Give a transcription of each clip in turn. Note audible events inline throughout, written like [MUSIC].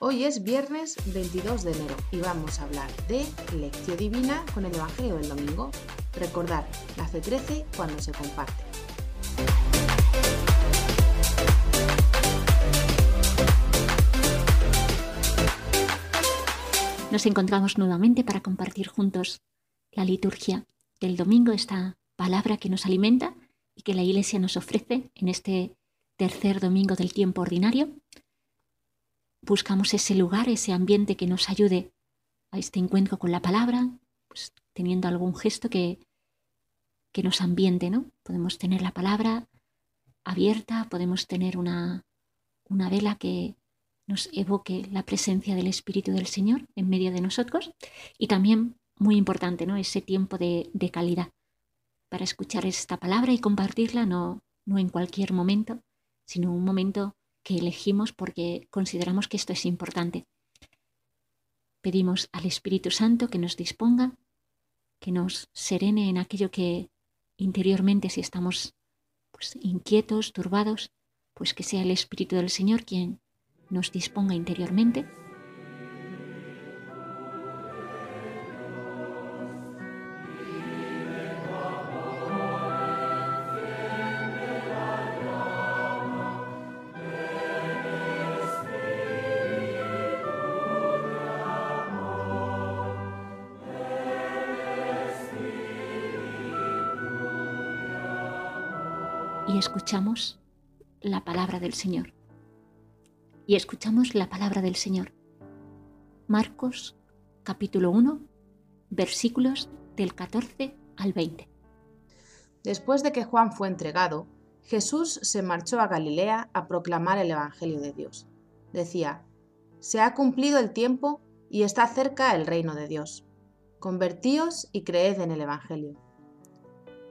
Hoy es viernes 22 de enero y vamos a hablar de lección divina con el Evangelio del Domingo. Recordar, la fe crece cuando se comparte. Nos encontramos nuevamente para compartir juntos la liturgia del domingo, esta palabra que nos alimenta y que la Iglesia nos ofrece en este tercer domingo del tiempo ordinario buscamos ese lugar, ese ambiente que nos ayude a este encuentro con la palabra, pues teniendo algún gesto que, que nos ambiente, ¿no? Podemos tener la palabra abierta, podemos tener una, una vela que nos evoque la presencia del Espíritu del Señor en medio de nosotros y también, muy importante, ¿no? ese tiempo de, de calidad para escuchar esta palabra y compartirla no, no en cualquier momento, sino un momento que elegimos porque consideramos que esto es importante. Pedimos al Espíritu Santo que nos disponga, que nos serene en aquello que interiormente si estamos pues, inquietos, turbados, pues que sea el Espíritu del Señor quien nos disponga interiormente escuchamos la palabra del Señor. Y escuchamos la palabra del Señor. Marcos capítulo 1, versículos del 14 al 20. Después de que Juan fue entregado, Jesús se marchó a Galilea a proclamar el Evangelio de Dios. Decía, Se ha cumplido el tiempo y está cerca el reino de Dios. Convertíos y creed en el Evangelio.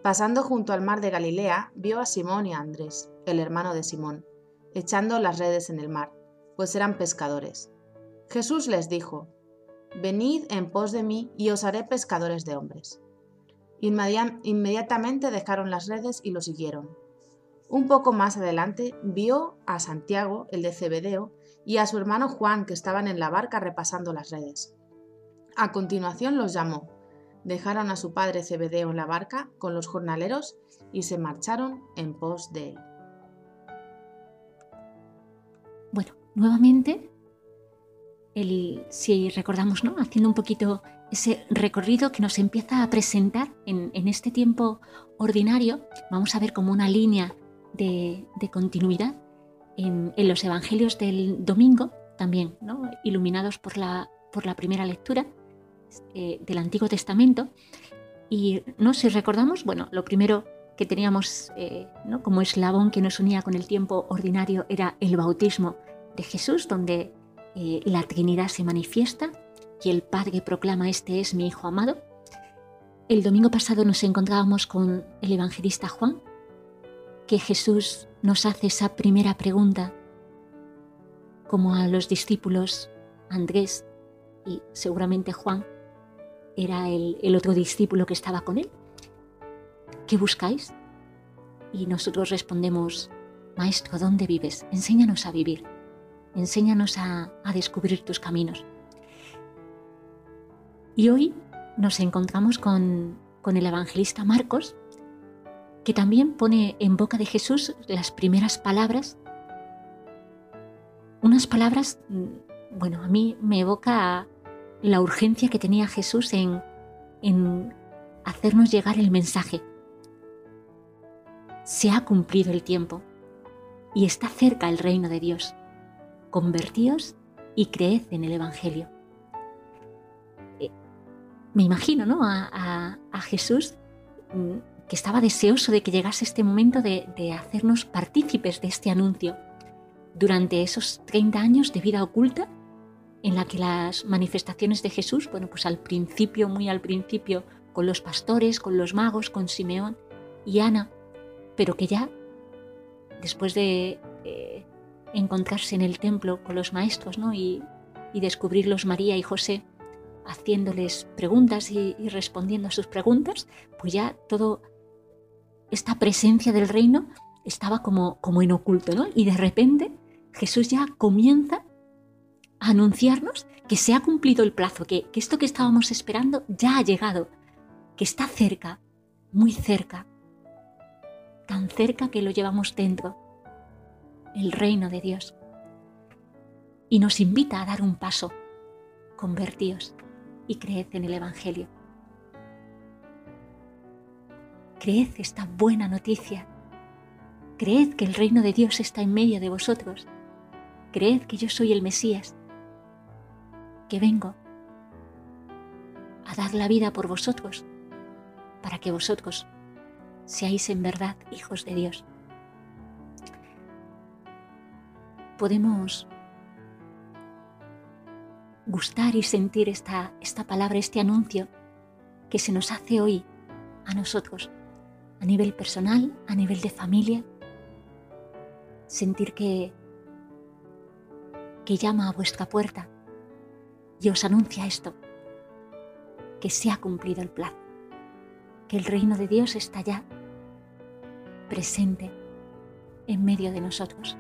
Pasando junto al mar de Galilea, vio a Simón y a Andrés, el hermano de Simón, echando las redes en el mar, pues eran pescadores. Jesús les dijo, Venid en pos de mí y os haré pescadores de hombres. Inmediatamente dejaron las redes y lo siguieron. Un poco más adelante vio a Santiago, el de Cebedeo, y a su hermano Juan, que estaban en la barca repasando las redes. A continuación los llamó dejaron a su padre Cebedeo en la barca con los jornaleros y se marcharon en pos de él. Bueno, nuevamente, el, si recordamos, ¿no? haciendo un poquito ese recorrido que nos empieza a presentar en, este tiempo ordinario, vamos a ver como una línea de, continuidad en, los evangelios del domingo, también ¿no? iluminados por la, por la primera lectura, eh, del Antiguo Testamento. Y no si recordamos, bueno, lo primero que teníamos eh, como eslabón que nos unía con el tiempo ordinario era el bautismo de Jesús, donde eh, la Trinidad se manifiesta y el Padre proclama, este es mi Hijo amado. El domingo pasado nos encontrábamos con el evangelista Juan, que Jesús nos hace esa primera pregunta, como a los discípulos Andrés y seguramente Juan, era el, otro discípulo que estaba con él. ¿Qué buscáis? Y nosotros respondemos, Maestro, ¿dónde vives? Enséñanos a vivir, enséñanos a, descubrir tus caminos. Y hoy nos encontramos con, con el evangelista Marcos, que también pone en boca de Jesús las primeras palabras, unas palabras, mm, bueno, a mí me evoca la urgencia que tenía Jesús en, en hacernos llegar el mensaje. Se ha cumplido el tiempo y está cerca el reino de Dios. Convertíos y creed en el Evangelio. Eh, me imagino ¿no? a, Jesús mm, que estaba deseoso de que llegase este momento de, de hacernos partícipes de este anuncio. Durante esos 30 años de vida oculta, en la que las manifestaciones de Jesús, bueno, pues al principio, muy al principio, con los pastores, con los magos, con Simeón y Ana, pero que ya, después de eh, encontrarse en el templo con los maestros ¿no? y, descubrirlos María y José, haciéndoles preguntas y, y, respondiendo a sus preguntas, pues ya todo esta presencia del reino estaba como, como en oculto, ¿no? Y de repente Jesús ya comienza anunciarnos que se ha cumplido el plazo, que, que esto que estábamos esperando ya ha llegado, que está cerca, muy cerca, tan cerca que lo llevamos dentro, el reino de Dios. Y nos invita a dar un paso, convertíos y creed en el Evangelio. Creed esta buena noticia. Creed que el reino de Dios está en medio de vosotros. Creed que yo soy el Mesías, que vengo a dar la vida por vosotros, para que vosotros seáis en verdad hijos de Dios. Podemos gustar y sentir esta, esta palabra, este anuncio que se nos hace hoy a nosotros, a nivel personal, a nivel de familia, sentir que, que llama a vuestra puerta y os anuncia esto, que se ha cumplido el plazo, que el reino de Dios está ya presente en medio de nosotros.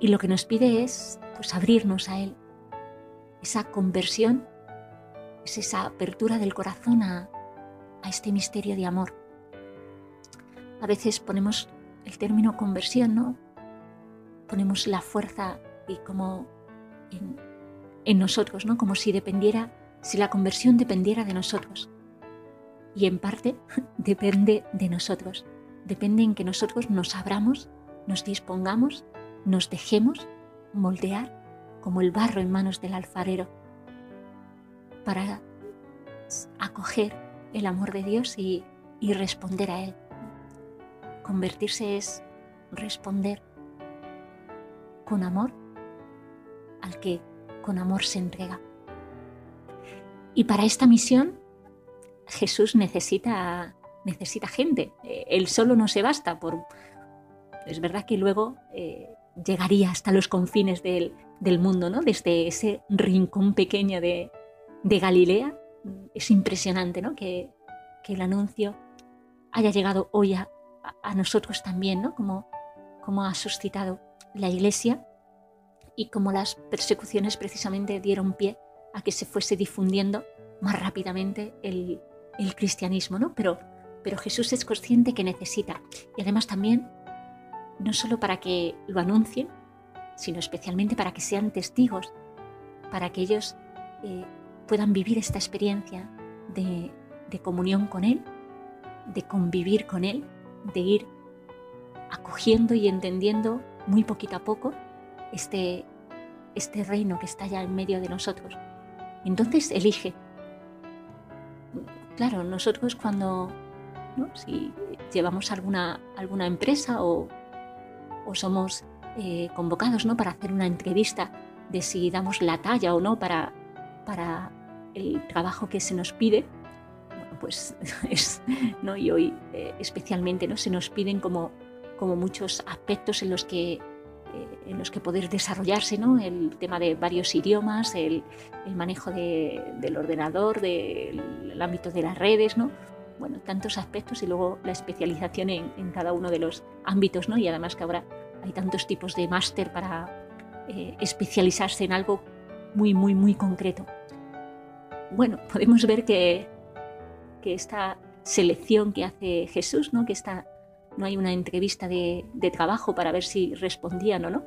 Y lo que nos pide es pues abrirnos a él. Esa conversión es esa apertura del corazón a, a este misterio de amor. A veces ponemos el término conversión, ¿no? Ponemos la fuerza y como en, en nosotros, ¿no? Como si dependiera, si la conversión dependiera de nosotros. Y en parte [LAUGHS] depende de nosotros. Depende en que nosotros nos abramos, nos dispongamos, nos dejemos moldear como el barro en manos del alfarero para acoger el amor de Dios y, y responder a Él. Convertirse es responder con amor al que con amor se entrega. Y para esta misión Jesús necesita, necesita gente. Eh, él solo no se basta. Por... Es verdad que luego eh, llegaría hasta los confines del, del, mundo, ¿no? desde ese rincón pequeño de, de Galilea. Es impresionante ¿no? que, que, el anuncio haya llegado hoy a, a nosotros también, ¿no? como, como ha suscitado la Iglesia y como las persecuciones precisamente dieron pie a que se fuese difundiendo más rápidamente el, el cristianismo, ¿no? Pero, pero Jesús es consciente que necesita. Y además también, no solo para que lo anuncien, sino especialmente para que sean testigos, para que ellos eh, puedan vivir esta experiencia de, de comunión con Él, de convivir con Él, de ir acogiendo y entendiendo muy poquito a poco este, este reino que está ya en medio de nosotros. Entonces elige claro, nosotros cuando, si llevamos alguna, alguna empresa o, somos eh, convocados ¿no? para hacer una entrevista de si damos la talla o no para, para el trabajo que se nos pide, pues [LAUGHS] es, ¿no? y hoy eh, especialmente ¿no? se nos piden como, como muchos aspectos en los que en los que poder desarrollarse, ¿no? el tema de varios idiomas, el, manejo del ordenador, del ámbito de las redes, ¿no? bueno, tantos aspectos y luego la especialización en, cada uno de los ámbitos, ¿no? y además que ahora hay tantos tipos de máster para eh, especializarse en algo muy, muy, muy concreto. Bueno, podemos ver que, que esta selección que hace Jesús, ¿no? que esta no hay una entrevista de, trabajo para ver si respondían o no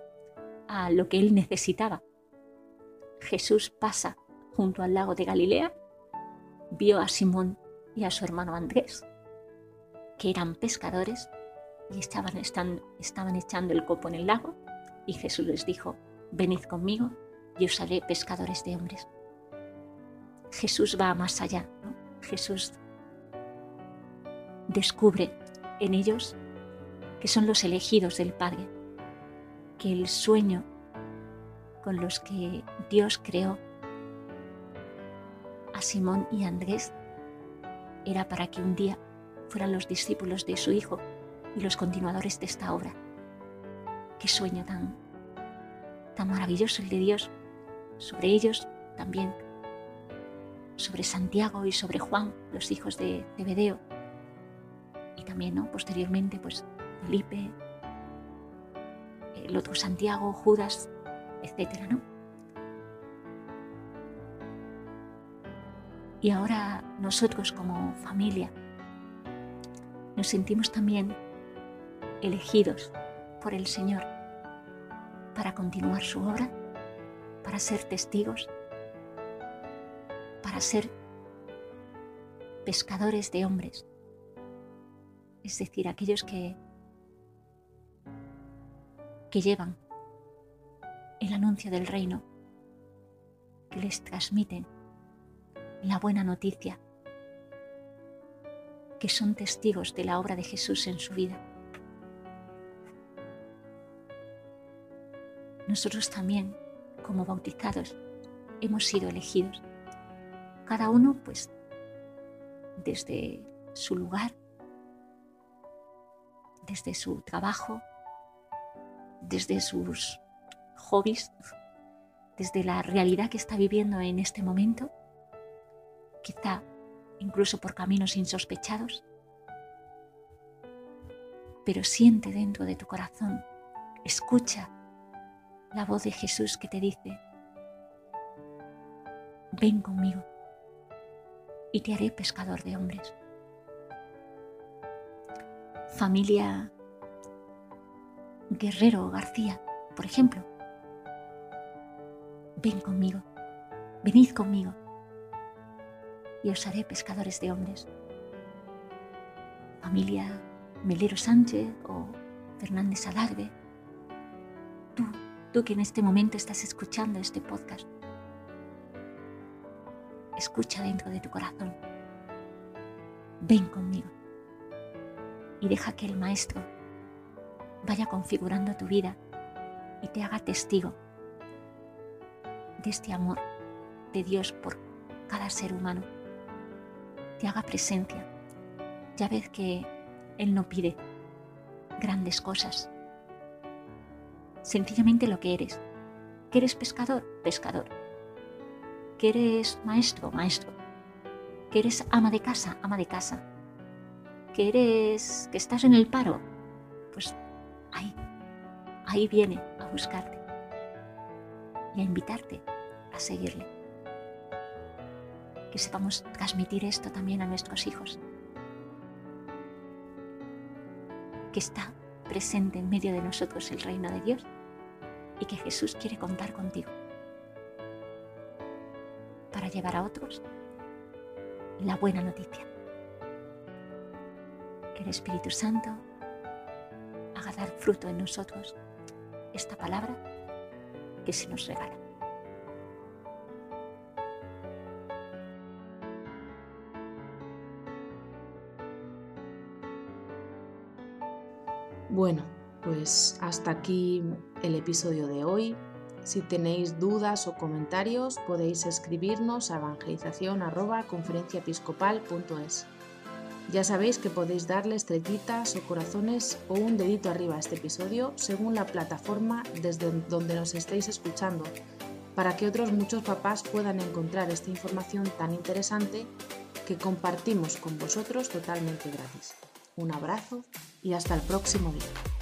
a lo que él necesitaba. Jesús pasa junto al lago de Galilea, vio a Simón y a su hermano Andrés, que eran pescadores y estaban, estaban echando el copo en el lago, y Jesús les dijo, venid conmigo y os haré pescadores de hombres. Jesús va más allá, Jesús descubre en ellos que son los elegidos del Padre, que el sueño con los que Dios creó a Simón y Andrés era para que un día fueran los discípulos de su Hijo y los continuadores de esta obra. Qué sueño tan, tan maravilloso el de Dios sobre ellos también, sobre Santiago y sobre Juan, los hijos de Zebedeo, y también, ¿no? Posteriormente, pues Felipe, el otro Santiago, Judas, etcétera, ¿no? Y ahora nosotros como familia nos sentimos también elegidos por el Señor para continuar su obra, para ser testigos, para ser pescadores de hombres, es decir, aquellos que, que llevan el anuncio del reino, que les transmiten la buena noticia, que son testigos de la obra de Jesús en su vida. Nosotros también, como bautizados, hemos sido elegidos. Cada uno, pues, desde su lugar, desde su trabajo, desde sus hobbies, desde la realidad que está viviendo en este momento, quizá incluso por caminos insospechados, pero siente dentro de tu corazón, escucha la voz de Jesús que te dice, ven conmigo y te haré pescador de hombres. Familia Guerrero García, por ejemplo, ven conmigo, venid conmigo y os haré pescadores de hombres. Familia Melero Sánchez o Fernández Alarde, tú, tú que en este momento estás escuchando este podcast, escucha dentro de tu corazón, ven conmigo y deja que el Maestro vaya configurando tu vida y te haga testigo de este amor de Dios por cada ser humano. Te haga presencia. Ya ves que Él no pide grandes cosas. Sencillamente lo que eres. ¿Que eres pescador? Pescador. ¿Que eres maestro? Maestro. ¿Que eres ama de casa? Ama de casa. ¿Que eres... que estás en el paro? Pues ahí, ahí viene a buscarte y a invitarte a seguirle. Que sepamos transmitir esto también a nuestros hijos. Que está presente en medio de nosotros el reino de Dios y que Jesús quiere contar contigo para llevar a otros la buena noticia. Que el Espíritu Santo haga dar fruto en nosotros esta palabra que se nos regala. Bueno, pues hasta aquí el episodio de hoy. Si tenéis dudas o comentarios podéis escribirnos a evangelización.conferenciaepiscopal.es. Ya sabéis que podéis darle estrellitas o corazones o un dedito arriba a este episodio según la plataforma desde donde nos estéis escuchando, para que otros muchos papás puedan encontrar esta información tan interesante que compartimos con vosotros totalmente gratis. Un abrazo y hasta el próximo día.